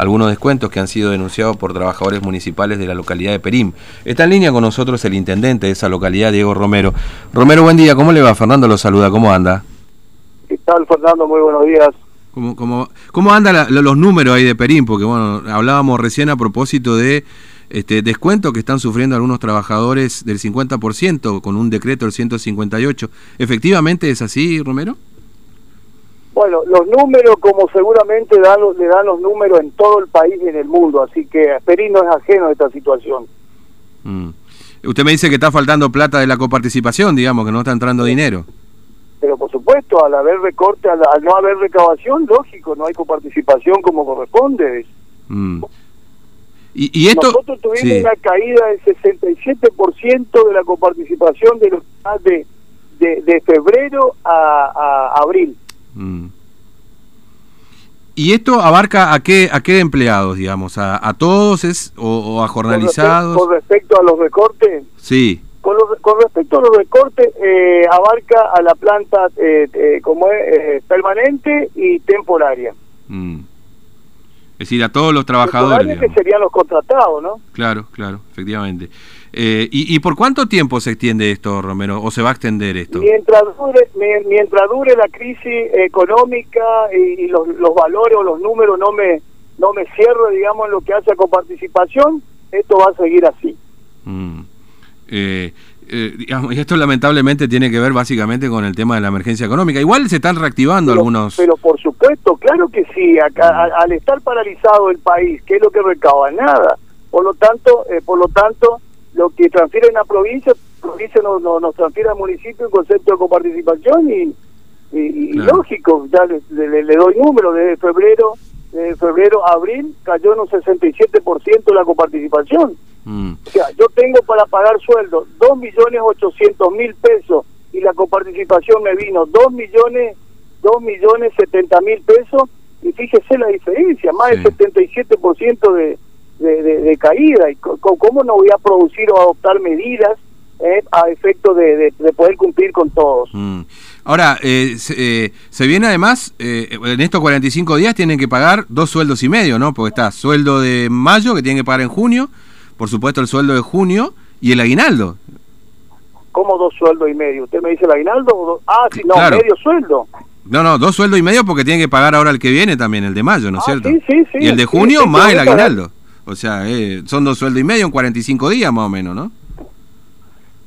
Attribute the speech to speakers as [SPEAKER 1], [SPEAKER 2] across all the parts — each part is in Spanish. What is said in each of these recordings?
[SPEAKER 1] algunos descuentos que han sido denunciados por trabajadores municipales de la localidad de Perim. Está en línea con nosotros el intendente de esa localidad, Diego Romero. Romero, buen día, ¿cómo le va? Fernando lo saluda, ¿cómo anda?
[SPEAKER 2] ¿Qué tal, Fernando? Muy buenos días.
[SPEAKER 1] ¿Cómo, cómo, cómo andan los números ahí de Perim? Porque, bueno, hablábamos recién a propósito de este descuento que están sufriendo algunos trabajadores del 50% con un decreto del 158. ¿Efectivamente es así, Romero?
[SPEAKER 2] Bueno, los números, como seguramente dan, le dan los números en todo el país y en el mundo, así que Perín no es ajeno a esta situación.
[SPEAKER 1] Mm. Usted me dice que está faltando plata de la coparticipación, digamos, que no está entrando dinero.
[SPEAKER 2] Pero por supuesto, al haber recorte, al, no haber recabación, lógico, no hay coparticipación como corresponde.
[SPEAKER 1] Mm. ¿Y, y, esto...
[SPEAKER 2] Nosotros tuvimos una caída del 67% de la coparticipación de los de, de, de febrero a, a abril. Mm.
[SPEAKER 1] ¿Y esto abarca a qué a qué empleados, digamos? ¿A, todos es o, a jornalizados?
[SPEAKER 2] Con respecto, a los recortes.
[SPEAKER 1] Sí.
[SPEAKER 2] Con, respecto a los recortes, eh, abarca a la planta eh, eh, como es permanente y temporaria.
[SPEAKER 1] Mm. Es decir, a todos los trabajadores.
[SPEAKER 2] que serían los contratados, ¿no?
[SPEAKER 1] Claro, claro, efectivamente. Eh, y, por cuánto tiempo se extiende esto, Romero, o se va a extender esto?
[SPEAKER 2] Mientras dure, mientras dure la crisis económica y, los, los, valores o los números no me no me cierro, digamos, en lo que hace con participación, esto va a seguir así.
[SPEAKER 1] Mm. Eh, eh, y esto lamentablemente tiene que ver básicamente con el tema de la emergencia económica. Igual se están reactivando algunos.
[SPEAKER 2] Pero por supuesto, claro que sí. Acá, mm. al estar paralizado el país, ¿qué es lo que recauda? Nada. Por lo tanto, por lo tanto, lo que transfieren a provincia, provincia nos, nos, transfiere al municipio en concepto de coparticipación y, y, lógico, ya le, le, doy número, desde febrero, de febrero a abril cayó en un 67% la coparticipación. Mm. O sea, yo tengo para pagar sueldo 2.800.000 mil pesos y la coparticipación me vino 2 millones, 2 millones 70 mil pesos y fíjese la diferencia, más del 77% de de, caída. y ¿Cómo no voy a producir o adoptar medidas eh, a efecto de, poder cumplir con todos?
[SPEAKER 1] Mm. Ahora, eh, eh, se, viene además, en estos 45 días tienen que pagar dos sueldos y medio, ¿no? Porque está sueldo de mayo que tienen que pagar en junio, por supuesto el sueldo de junio y el aguinaldo.
[SPEAKER 2] ¿Cómo dos sueldos y medio? ¿Usted me dice el aguinaldo? Ah, sí, no, medio sueldo.
[SPEAKER 1] No, no, dos sueldos y medio porque tienen que pagar ahora el que viene también, el de mayo, ¿no es
[SPEAKER 2] ah,
[SPEAKER 1] cierto?
[SPEAKER 2] Sí, sí, sí.
[SPEAKER 1] Y el de junio más el aguinaldo. O sea, eh, son dos sueldos y medio en 45 días más o menos, ¿no?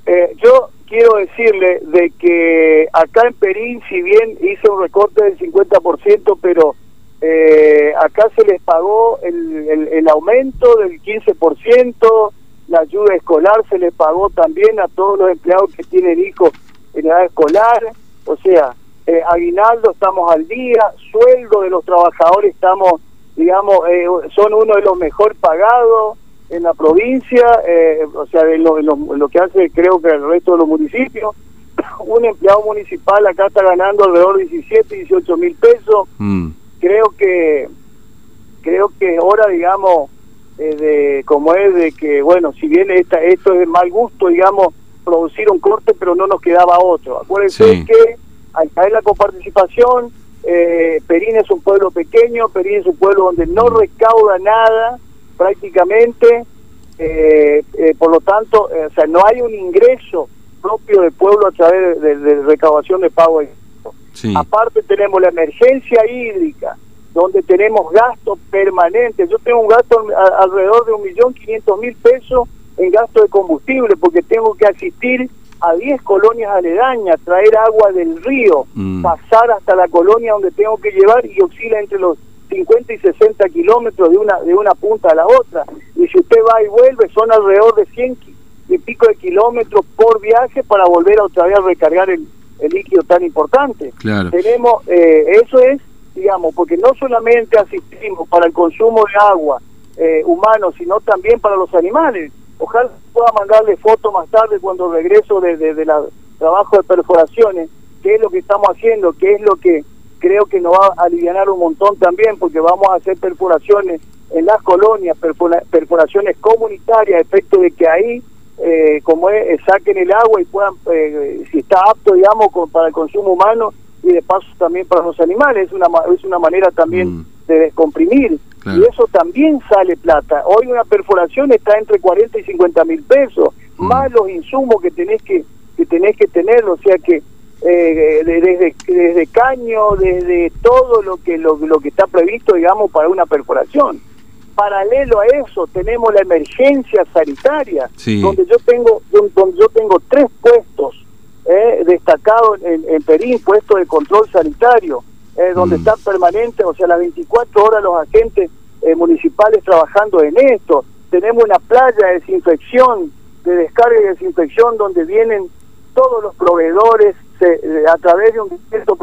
[SPEAKER 2] Eh, yo quiero decirle de que acá en Perín, si bien hizo un recorte del 50%, pero eh, acá se les pagó el, el, aumento del 15%, la ayuda escolar se les pagó también a todos los empleados que tienen hijos en edad escolar, o sea, aguinaldo estamos al día, sueldo de los trabajadores estamos digamos, eh, son uno de los mejor pagados en la provincia, eh, o sea, en lo, que hace creo que el resto de los municipios. Un empleado municipal acá está ganando alrededor de 17, 18 mil pesos. Mm. Creo que creo que es hora, digamos, eh, de como es de que, bueno, si bien esta, esto es de mal gusto, digamos, producir un corte, pero no nos quedaba otro. Acuérdense que acá en la coparticipación eh, Perín es un pueblo pequeño, Perín es un pueblo donde no recauda nada prácticamente, eh, eh, por lo tanto, o sea, no hay un ingreso propio del pueblo a través de, recaudación de pago. Aparte tenemos la emergencia hídrica, donde tenemos gastos permanentes. Yo tengo un gasto alrededor de un millón quinientos mil pesos en gasto de combustible, porque tengo que asistir a 10 colonias aledañas, traer agua del río, mm. pasar hasta la colonia donde tengo que llevar y oscila entre los 50 y 60 kilómetros de una, de una punta a la otra. Y si usted va y vuelve, son alrededor de 100 y pico de kilómetros por viaje para volver a otra vez a recargar el, líquido tan importante. Tenemos, eh, eso es, digamos, porque no solamente asistimos para el consumo de agua eh, humano, sino también para los animales Ojalá pueda mandarle foto más tarde cuando regreso de, de, trabajo de perforaciones, qué es lo que estamos haciendo, qué es lo que creo que nos va a aliviar un montón también, porque vamos a hacer perforaciones en las colonias, perforaciones comunitarias, a efecto de que ahí, eh, como es, saquen el agua y puedan, eh, si está apto, digamos, para el consumo humano y de paso también para los animales, es una, es una manera también mm. de descomprimir Y eso también sale plata. Hoy una perforación está entre 40 y 50 mil pesos, mm. más los insumos que tenés que, que tenés que tener, o sea que eh, desde, desde caño, desde todo lo que lo, lo que está previsto, digamos, para una perforación. Paralelo a eso tenemos la emergencia sanitaria, donde yo tengo donde yo tengo tres puestos eh, destacados en, en Perín, puestos de control sanitario eh, donde mm. están permanentes, o sea, las 24 horas los agentes eh, municipales trabajando en esto. Tenemos una playa de desinfección, de descarga y desinfección, donde vienen todos los proveedores eh, a través de un decreto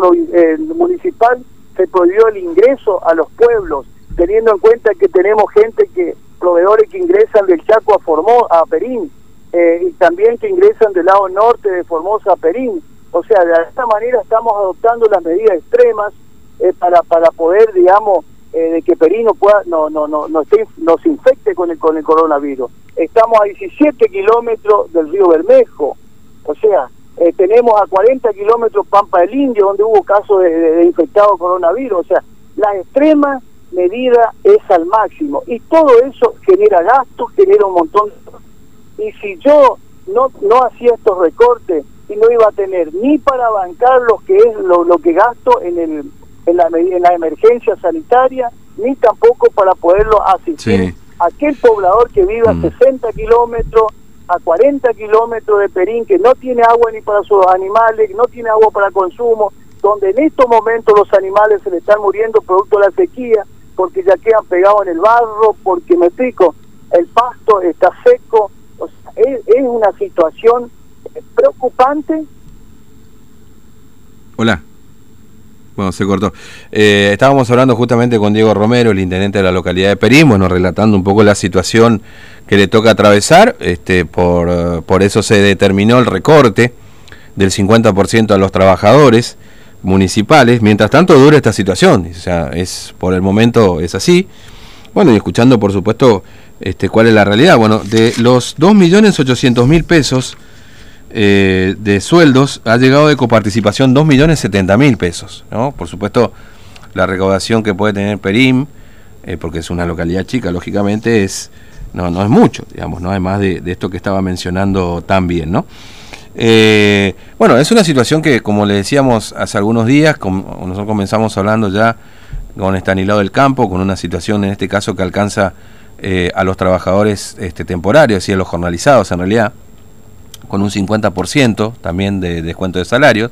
[SPEAKER 2] municipal se prohibió el ingreso a los pueblos, teniendo en cuenta que tenemos gente que, proveedores que ingresan del Chaco a Formosa, a Perín, y también que ingresan del lado norte de Formosa a Perín. O sea, de esta manera estamos adoptando las medidas extremas eh, para para poder, digamos, eh, de que Perino pueda no no no no esté, nos infecte con el con el coronavirus. Estamos a 17 kilómetros del río Bermejo, o sea, eh, tenemos a 40 kilómetros Pampa del Indio, donde hubo casos de, de, infectado coronavirus. O sea, la extrema medida es al máximo y todo eso genera gastos, genera un montón. De... Y si yo no no hacía estos recortes y no iba a tener ni para bancar lo que es lo, lo que gasto en el en la, en la emergencia sanitaria, ni tampoco para poderlo asistir a aquel poblador que vive a 60 mm. kilómetros, a 40 kilómetros de Perín, que no tiene agua ni para sus animales, no tiene agua para consumo, donde en estos momentos los animales se le están muriendo producto de la sequía, porque ya quedan pegados en el barro, porque me explico, el pasto está seco, es, es una situación preocupante.
[SPEAKER 1] Hola. Bueno, se cortó. Eh, estábamos hablando justamente con Diego Romero, el intendente de la localidad de Perín, bueno, relatando un poco la situación que le toca atravesar. Este, por, por eso se determinó el recorte del 50% a los trabajadores municipales. Mientras tanto dura esta situación, o sea, es por el momento es así. Bueno, y escuchando, por supuesto, este, cuál es la realidad. Bueno, de los 2.800.000 pesos eh, de sueldos ha llegado de coparticipación 2.070.000 pesos. ¿no? Por supuesto, la recaudación que puede tener Perim, eh, porque es una localidad chica, lógicamente, es no, no es mucho, digamos, ¿no? además de, de esto que estaba mencionando también. ¿no? Eh, bueno, es una situación que, como le decíamos hace algunos días, como nosotros comenzamos hablando ya con Estanilado del Campo, con una situación en este caso que alcanza a los trabajadores este, temporarios y a los jornalizados en realidad, con un 50% también de descuento de salarios.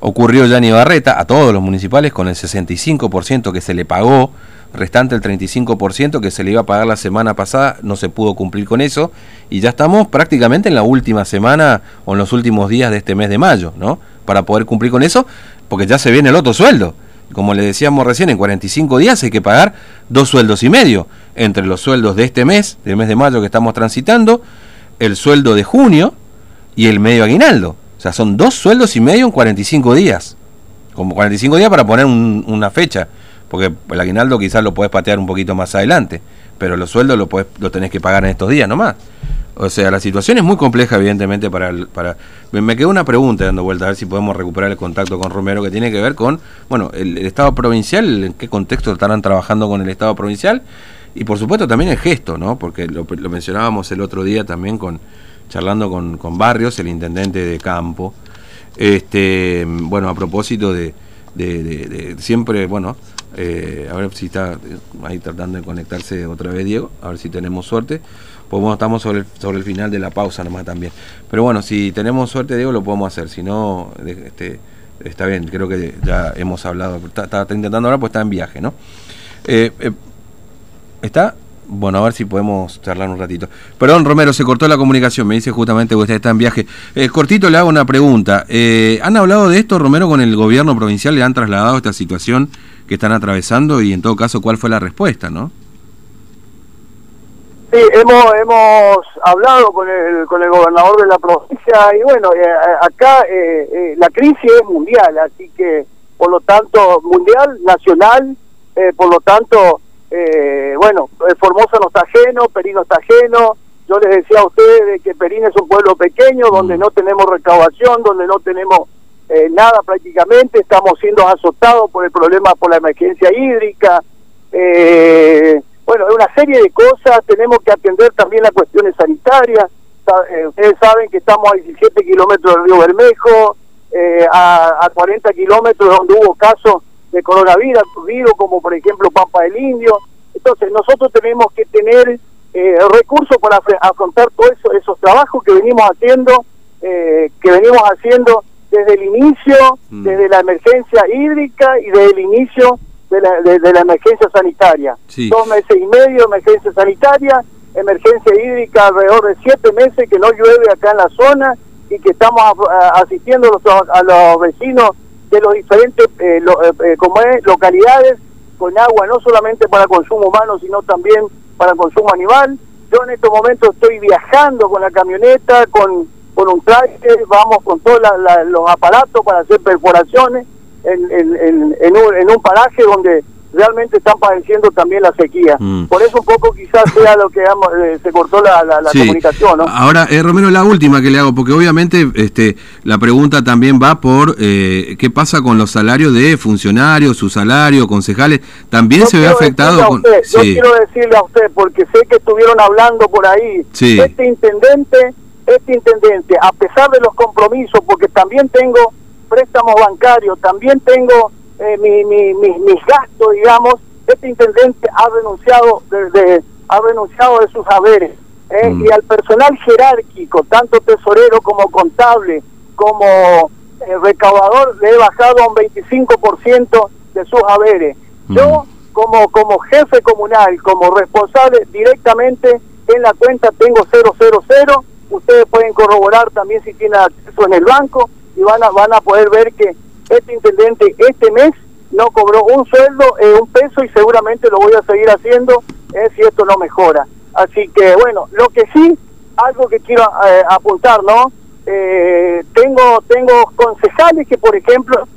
[SPEAKER 1] Ocurrió ya en Ibarreta, a todos los municipales, con el 65% que se le pagó, restante el 35% que se le iba a pagar la semana pasada, no se pudo cumplir con eso, y ya estamos prácticamente en la última semana o en los últimos días de este mes de mayo, ¿no? Para poder cumplir con eso, porque ya se viene el otro sueldo. Como le decíamos recién, en 45 días hay que pagar dos sueldos y medio, entre los sueldos de este mes, del mes de mayo que estamos transitando, el sueldo de junio, y el medio aguinaldo. O sea, son dos sueldos y medio en 45 días. Como 45 días para poner una fecha. Porque el aguinaldo quizás lo puedes patear un poquito más adelante. Pero los sueldos lo, podés, lo tenés que pagar en estos días nomás. O sea, la situación es muy compleja, evidentemente, para... para me quedó una pregunta dando vuelta, a ver si podemos recuperar el contacto con Romero, que tiene que ver con, bueno, el, Estado provincial, en qué contexto estarán trabajando con el Estado provincial, y por supuesto también el gesto, ¿no? Porque lo mencionábamos el otro día también con, charlando con, con Barrios, el intendente de campo. Este, bueno, a propósito de, de, siempre, bueno, eh, a ver si está ahí tratando de conectarse otra vez Diego, a ver si tenemos suerte. Pues bueno, estamos sobre el, sobre el final de la pausa nomás también. Pero bueno, si tenemos suerte, Diego, lo podemos hacer. Si no, este, está bien, creo que ya hemos hablado. Está, intentando ahora, pues está en viaje, ¿no? Eh, eh, ¿Está? Bueno, a ver si podemos charlar un ratito. Perdón, Romero, se cortó la comunicación. Me dice justamente que usted está en viaje. Eh, cortito le hago una pregunta. Eh, ¿Han hablado de esto, Romero, con el gobierno provincial? ¿Le han trasladado esta situación que están atravesando? Y en todo caso, ¿cuál fue la respuesta, no?
[SPEAKER 2] Sí, hemos, hemos hablado con el, con el gobernador de la provincia y bueno, eh, acá la crisis es mundial, así que por lo tanto, mundial, nacional, por lo tanto eh, bueno, eh, Formosa no está ajeno, Perín no está ajeno. Yo les decía a ustedes que Perín es un pueblo pequeño donde mm. no tenemos recaudación, donde no tenemos eh, nada prácticamente, estamos siendo azotados por el problema, por la emergencia hídrica. eh, bueno, una serie de cosas, tenemos que atender también las cuestiones sanitarias, eh, ustedes saben que estamos a 17 kilómetros del río Bermejo, eh, a, 40 kilómetros donde hubo casos de coronavirus, como por ejemplo Pampa del Indio, entonces nosotros tenemos que tener eh, recursos para afrontar todos eso, esos trabajos que venimos haciendo, que venimos haciendo desde el inicio, mm. desde la emergencia hídrica y desde el inicio de la, de, la emergencia sanitaria. Dos meses y medio emergencia sanitaria, emergencia hídrica alrededor de siete meses que no llueve acá en la zona y que estamos asistiendo a los, vecinos de los diferentes eh, eh, eh, como es, localidades con agua no solamente para consumo humano sino también para consumo animal. Yo en estos momentos estoy viajando con la camioneta, con, con un traje, vamos con todos los aparatos para hacer perforaciones en, en, en, un, en un paraje donde realmente están padeciendo también la sequía. Mm. Por eso un poco quizás sea lo que eh, se cortó la, la, comunicación. ¿no?
[SPEAKER 1] Ahora, eh, Romero, la última que le hago, porque obviamente este, la pregunta también va por eh, qué pasa con los salarios de funcionarios, su salario, concejales, también se ve afectado. Con...
[SPEAKER 2] Yo quiero decirle a usted, porque sé que estuvieron hablando por ahí, este intendente, este intendente, a pesar de los compromisos, porque también tengo préstamos bancarios, también tengo eh, mi, mi, mis gastos, digamos, este intendente ha renunciado de, ha renunciado de sus haberes. ¿eh? Mm. Y al personal jerárquico, tanto tesorero como contable, como eh, recaudador, le he bajado a un 25% de sus haberes. Mm. Yo, como, como jefe comunal, como responsable directamente en la cuenta tengo 000, ustedes pueden corroborar también si tienen acceso en el banco y van a, van a poder ver que este intendente este mes no cobró un sueldo, eh, un peso y seguramente lo voy a seguir haciendo eh, si esto no mejora. Así que bueno, lo que sí, algo que quiero eh, apuntar, ¿no? Tengo tengo concejales que por ejemplo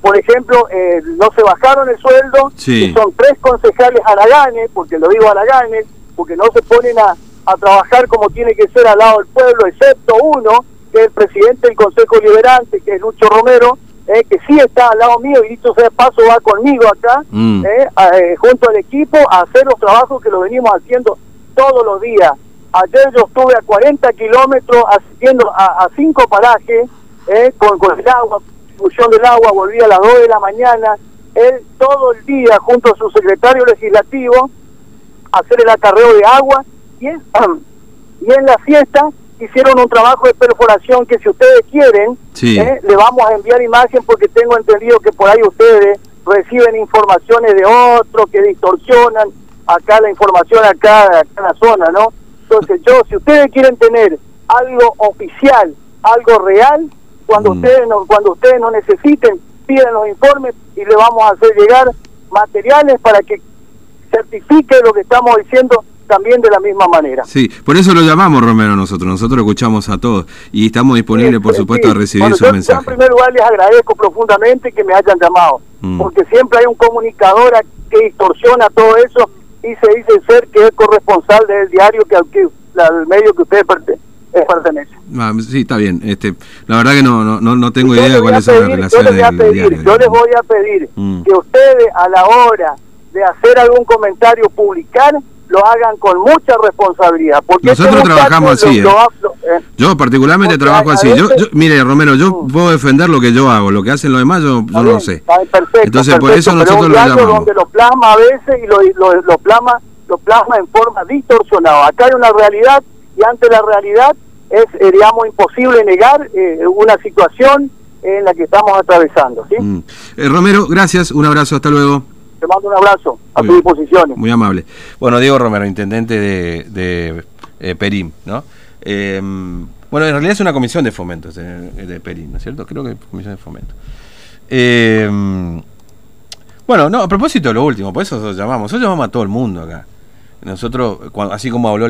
[SPEAKER 2] por ejemplo no se bajaron el sueldo y son tres concejales araganes porque lo digo araganes porque no se ponen a, a trabajar como tiene que ser al lado del pueblo excepto uno que es el presidente del Consejo Liberante que es Lucho Romero eh, que sí está al lado mío y dicho sea paso va conmigo acá, mm. eh, eh, junto al equipo, a hacer los trabajos que lo venimos haciendo todos los días. Ayer yo estuve a 40 kilómetros asistiendo a, cinco parajes con, con, el agua, distribución del agua, volví a las 2 de la mañana, él todo el día junto a su secretario legislativo, hacer el acarreo de agua y, y en la fiesta hicieron un trabajo de perforación que si ustedes quieren, eh, le vamos a enviar imagen porque tengo entendido que por ahí ustedes reciben informaciones de otros que distorsionan acá la información acá, en la zona, ¿no? Entonces yo, si ustedes quieren tener algo oficial, algo real, cuando mm. ustedes no, cuando ustedes no necesiten, piden los informes y le vamos a hacer llegar materiales para que certifique lo que estamos diciendo también de la misma manera.
[SPEAKER 1] Sí, por eso lo llamamos Romero nosotros, nosotros lo escuchamos a todos y estamos disponibles, por supuesto, a recibir su mensaje.
[SPEAKER 2] en primer lugar les agradezco profundamente que me hayan llamado, mm. porque siempre hay un comunicador que distorsiona todo eso y se dice ser que es corresponsal del diario que, al medio que usted eh, pertenece.
[SPEAKER 1] Ah, sí, está bien. Este, la verdad que no no, no tengo idea cuál es la relación.
[SPEAKER 2] Yo les voy a pedir, yo les voy a pedir mm. que ustedes a la hora de hacer algún comentario, publicar, lo hagan con mucha responsabilidad. Porque
[SPEAKER 1] Nosotros este trabajamos así. ¿eh? ¿eh? yo particularmente trabajo así. Yo, mire, Romero, yo mm. puedo defender lo que yo hago. Lo que hacen los demás yo, no sé.
[SPEAKER 2] Perfecto, Entonces, por eso nosotros lo llamamos. donde lo plasma a veces y lo, lo, lo, plasma, lo plasma en forma distorsionada. Acá hay una realidad y ante la realidad es, eh, digamos, imposible negar eh, una situación en la que estamos atravesando. ¿sí? Mm.
[SPEAKER 1] Romero, gracias. Un abrazo. Hasta luego.
[SPEAKER 2] Te mando un abrazo a tu disposición.
[SPEAKER 1] Muy amable. Bueno, Diego Romero, intendente de, de eh, Perim, ¿no? Eh, bueno, en realidad es una comisión de fomento de, Perim, ¿no es cierto? Creo que es comisión de fomento. Eh, bueno, no, a propósito de lo último, por eso llamamos. Nosotros llamamos a todo el mundo acá. Nosotros, así como habló